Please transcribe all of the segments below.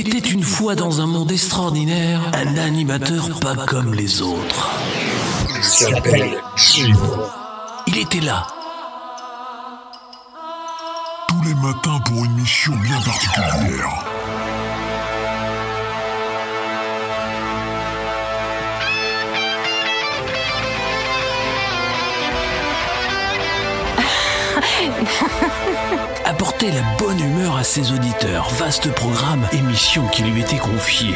Il était une fois dans un monde extraordinaire, un animateur pas comme les autres. Il s'appelle Il était là, Tous les matins pour une mission bien particulière. apportait la bonne humeur à ses auditeurs. Vaste programme, émission qui lui était confiée.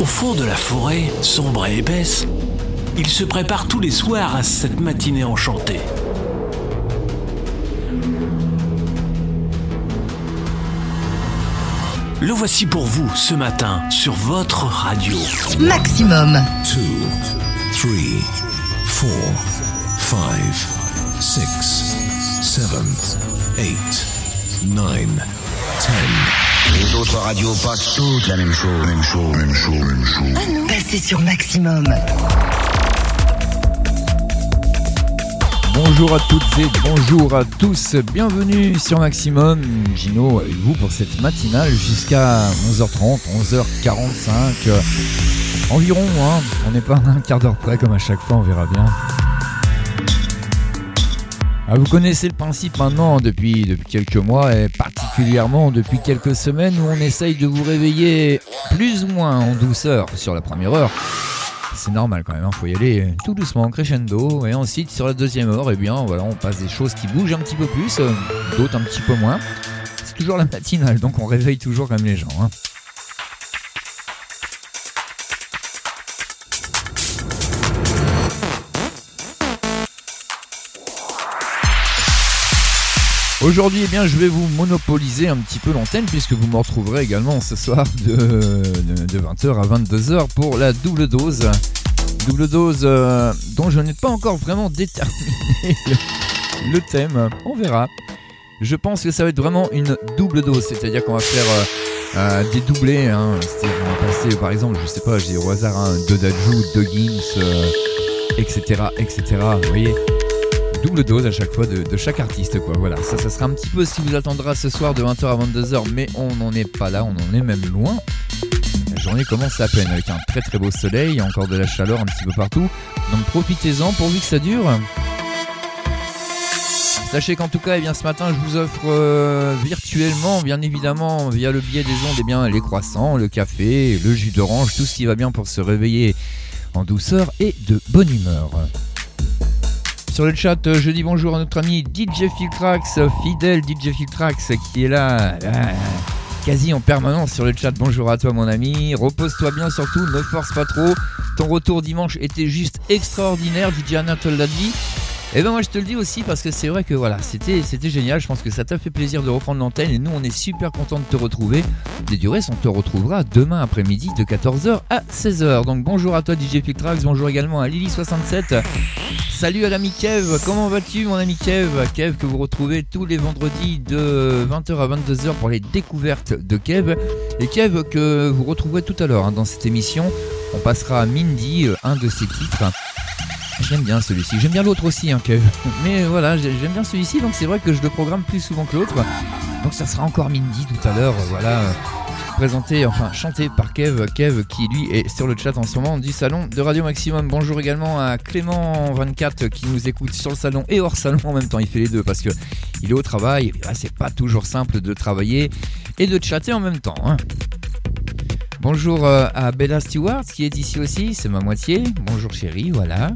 Au fond de la forêt, sombre et épaisse, il se prépare tous les soirs à cette matinée enchantée. Le voici pour vous ce matin sur votre radio. Maximum. 2, 3, 4, 5, 6, 7, 8, 9, 10. Les autres radios passent toutes la même chose. Même chose, même chose, même chose. Passez sur Maximum. Bonjour à toutes et bonjour à tous, bienvenue sur Maximum, Gino avec vous pour cette matinale jusqu'à 11h30, 11h45 euh, environ, hein. on n'est pas un quart d'heure près comme à chaque fois, on verra bien. Ah, vous connaissez le principe maintenant depuis, depuis quelques mois et particulièrement depuis quelques semaines où on essaye de vous réveiller plus ou moins en douceur sur la première heure c'est normal quand même, il faut y aller tout doucement, crescendo, et ensuite sur la deuxième heure, eh bien voilà, on passe des choses qui bougent un petit peu plus, euh, d'autres un petit peu moins. C'est toujours la matinale, donc on réveille toujours comme les gens. hein. Aujourd'hui, eh bien, je vais vous monopoliser un petit peu l'antenne puisque vous me retrouverez également ce soir de- de 20h à 22h pour la double dose. Double dose euh, dont je n'ai pas encore vraiment déterminé le, thème. On verra. Je pense que ça va être vraiment une double dose, c'est-à-dire qu'on va faire euh, euh, des doublés. Hein. Qu'on va passer, par exemple, je sais pas, j'ai au hasard un deux Dajou, deux Gims, etc., etc. Vous voyez double dose à chaque fois de, chaque artiste voilà ça ça sera un petit peu ce qui vous attendra ce soir de 20h à 22h mais on n'en est pas là on en est même loin journée commence à peine avec un très très beau soleil encore de la chaleur un petit peu partout. Donc profitez-en pourvu que ça dure. Sachez qu'en tout cas, eh bien, ce matin, je vous offre euh, virtuellement, bien évidemment, via le biais des ondes, eh bien, les croissants, le café, le jus d'orange, tout ce qui va bien pour se réveiller en douceur et de bonne humeur. Sur le chat, euh, je dis bonjour à notre ami DJ Filtrax, fidèle DJ Filtrax, qui est là, quasi en permanence sur le chat. Bonjour à toi, mon ami. Repose-toi bien, surtout, ne force pas trop. Ton retour dimanche était juste extraordinaire. DJ Anatole l'a. Et ben moi je te le dis aussi parce que c'est vrai que voilà, c'était c'était génial, je pense que ça t'a fait plaisir de reprendre l'antenne et nous on est super content de te retrouver. Et du reste, on te retrouvera demain après-midi de 14h à 16h. Donc bonjour à toi DJ Filtrax, bonjour également à Lily67. Salut à l'ami Kev, comment vas-tu mon ami Kev? Kev que vous retrouvez tous les vendredis de 20h à 22h pour les découvertes de Kev. Et Kev que vous retrouverez tout à l'heure hein, dans cette émission. On passera à Mindy, euh, un de ses titres. J'aime bien celui-ci, j'aime bien l'autre aussi, hein, Kev. Mais voilà, j'ai- j'aime bien celui-ci, donc c'est vrai que je le programme plus souvent que l'autre. Donc ça sera encore Mindy tout à l'heure, voilà. Présenté, enfin chanté par Kev, Kev qui lui est sur le chat en ce moment du salon de Radio Maximum. Bonjour également à Clément24 qui nous écoute sur le salon et hors salon en même temps. Il fait les deux parce que il est au travail. là, c'est pas toujours simple de travailler et de chatter en même temps. hein. Bonjour euh, à Bella Stewart qui est ici aussi, c'est ma moitié. Bonjour chérie, voilà.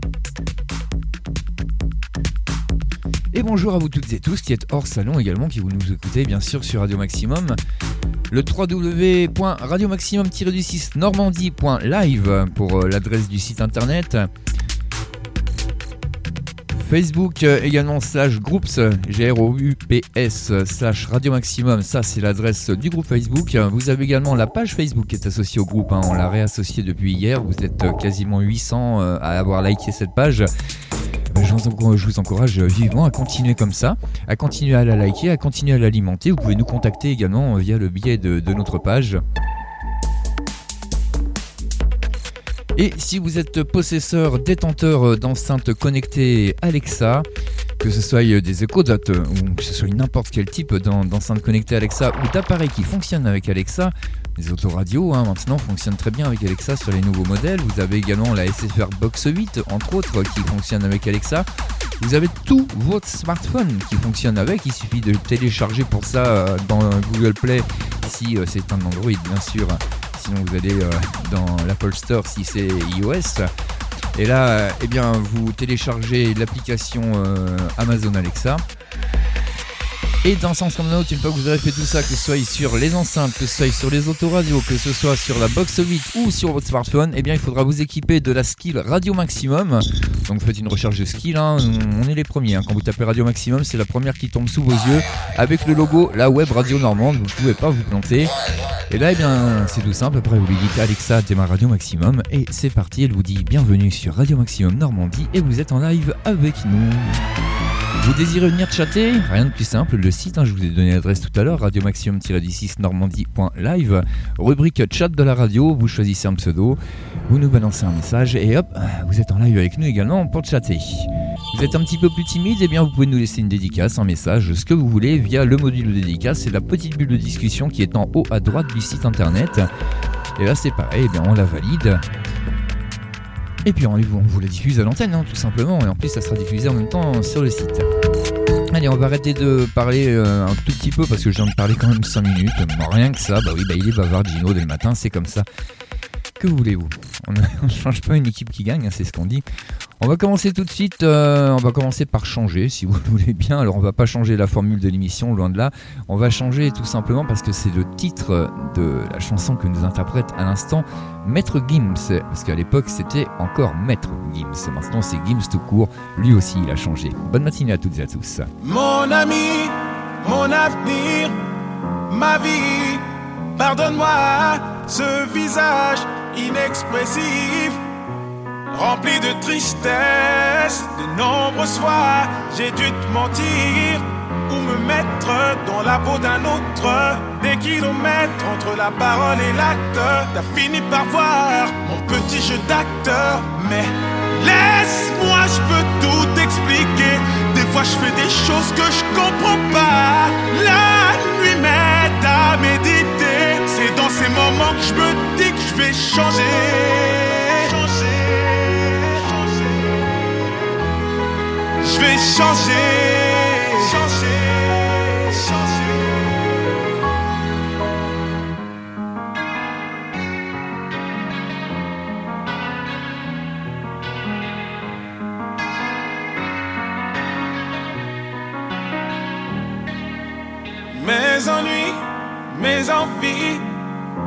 Et bonjour à vous toutes et tous qui êtes hors salon également, qui vous nous écoutez bien sûr sur Radio Maximum. Le www.radiomaximum-du6 normandie.live pour euh, l'adresse du site internet. Facebook euh, également slash groups G-R-O-U-P-S slash Radio Maximum, ça c'est l'adresse du groupe Facebook. Vous avez également la page Facebook qui est associée au groupe, hein. on l'a réassociée depuis hier, vous êtes euh, quasiment 800 euh, à avoir liké cette page. je, vous encourage, vivement à continuer comme ça, à continuer à la liker, à continuer à l'alimenter. Vous pouvez nous contacter également via le biais de notre page. Et si vous êtes possesseur, détenteur d'enceintes connectées Alexa, que ce soit des Echo Dot ou que ce soit n'importe quel type d'en- d'enceinte connectée Alexa ou d'appareil qui fonctionne avec Alexa, les autoradios hein, maintenant fonctionnent très bien avec Alexa sur les nouveaux modèles. Vous avez également la SFR Box 8 entre autres qui fonctionne avec Alexa. Vous avez tout votre smartphone qui fonctionne avec. Il suffit de télécharger pour ça euh, dans Google Play si euh, c'est un Android bien sûr. Sinon vous allez euh, dans l'Apple Store si c'est iOS. Et là, eh bien, vous téléchargez l'application euh, Amazon Alexa. Et d'un sens comme d'un autre, une fois que vous aurez fait tout ça, que ce soit sur les enceintes, que ce soit sur les autoradios, que ce soit sur la box 8 ou sur votre smartphone, eh bien il faudra vous équiper de la skill Radio Maximum. Donc faites une recherche de skill, hein. on est les premiers. hein. Quand vous tapez Radio Maximum, c'est la première qui tombe sous vos yeux avec le logo La Web Radio Normande. Vous ne pouvez pas vous planter. Et là, eh bien, c'est tout simple. Après, vous lui dites Alexa, démarre Radio Maximum. Et c'est parti. Elle vous dit bienvenue sur Radio Maximum Normandie. Et vous êtes en live avec nous. Vous désirez venir chatter Rien de plus simple, le site, hein, je vous ai donné l'adresse tout à l'heure, radiomaximum-16 normandie.live, rubrique chat de la radio, vous choisissez un pseudo, vous nous balancez un message et hop, vous êtes en live avec nous également pour chatter. Vous êtes un petit peu plus timide, et bien vous pouvez nous laisser une dédicace, un message, ce que vous voulez via le module de dédicace, c'est la petite bulle de discussion qui est en haut à droite du site internet. Et là c'est pareil, eh bien on la valide. Et puis on vous la diffuse à l'antenne, hein, tout simplement. Et en plus, ça sera diffusé en même temps sur le site. Allez, on va arrêter de parler euh, un tout petit peu parce que je viens de parler quand même 5 minutes. Rien que ça, bah oui, bah il est bavard, Gino, dès le matin, c'est comme ça. Que voulez-vous On ne change pas une équipe qui gagne, hein, c'est ce qu'on dit. On va commencer tout de suite, euh, on va commencer par changer, si vous le voulez bien. Alors on va pas changer la formule de l'émission, loin de là. On va changer tout simplement parce que c'est le titre de la chanson que nous interprète à l'instant Maître Gims. Parce qu'à l'époque c'était encore Maître Gims. Maintenant c'est Gims tout court. Lui aussi il a changé. Bonne matinée à toutes et à tous. Mon ami, mon avenir, ma vie, pardonne-moi ce visage inexpressif, rempli de tristesse. De nombreuses fois, j'ai dû te mentir ou me mettre dans la peau d'un autre. Des kilomètres entre la parole et l'acte, t'as fini par voir mon petit jeu d'acteur, mais laisse-moi, je peux tout expliquer. Des fois, je fais des choses que je comprends pas. La nuit m'aide à méditer. C'est dans ces moments que je me dis que je vais changer. Je vais changer. Changer. Changer. Mes ennuis, mes envies,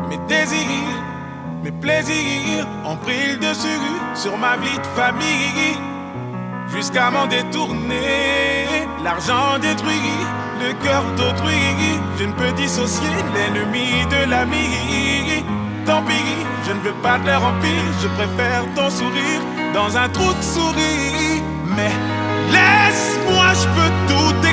mes désirs, mes plaisirs ont pris le dessus sur ma vie de famille. Jusqu'à m'en détourner, l'argent détruit, le cœur d'autrui. Je ne peux dissocier l'ennemi de l'ami. Tant pis, je ne veux pas de leur empire, je préfère ton sourire dans un trou de souris. Mais laisse-moi, je peux tout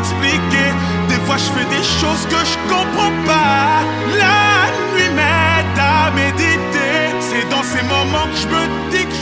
fois, je fais des choses que je comprends pas. La nuit m'aide à méditer. C'est dans ces moments que je me dis que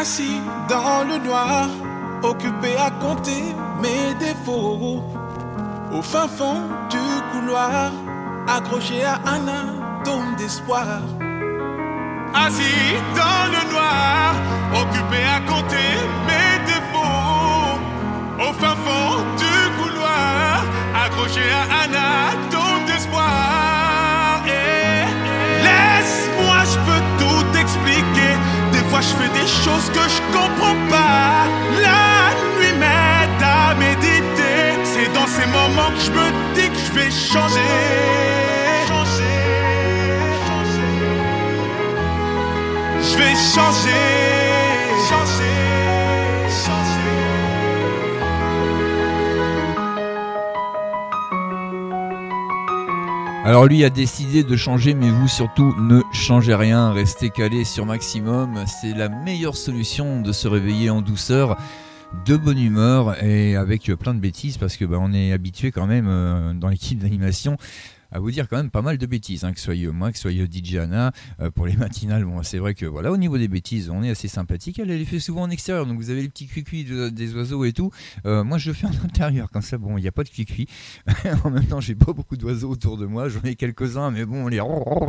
Assis dans le noir, occupé à compter mes défauts. Au fin fond du couloir, accroché à un atome d'espoir. Assis dans le noir, occupé à compter chose que je comprends pas. La nuit m'aide à méditer. C'est dans ces moments que je me dis que je vais changer. changer, changer. Je vais changer. Alors lui a décidé de changer, mais vous surtout ne changez rien, restez calés sur maximum. C'est la meilleure solution de se réveiller en douceur, de bonne humeur et avec plein de bêtises parce que bah, on est habitué quand même euh, dans l'équipe d'animation à vous dire quand même pas mal de bêtises, hein, que soit moi, que soit DJ Anna, euh, pour les matinales, bon, c'est vrai que voilà, au niveau des bêtises, on est assez sympathique. Elle, les fait souvent en extérieur, donc vous avez les petits cuicuis des oiseaux et tout. Euh, moi, je le fais en intérieur, comme ça, bon, il n'y a pas de cuicui. en même temps, j'ai pas beaucoup d'oiseaux autour de moi, j'en ai quelques-uns, mais bon, les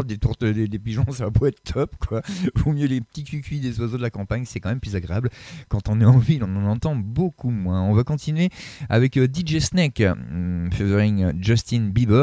des des, pigeons, ça va pas être top, quoi. Vaut mieux les petits cuicuis des oiseaux de la campagne, c'est quand même plus agréable. Quand on est en ville, on en entend beaucoup moins. On va continuer avec euh, DJ Snake, featuring Justin Bieber.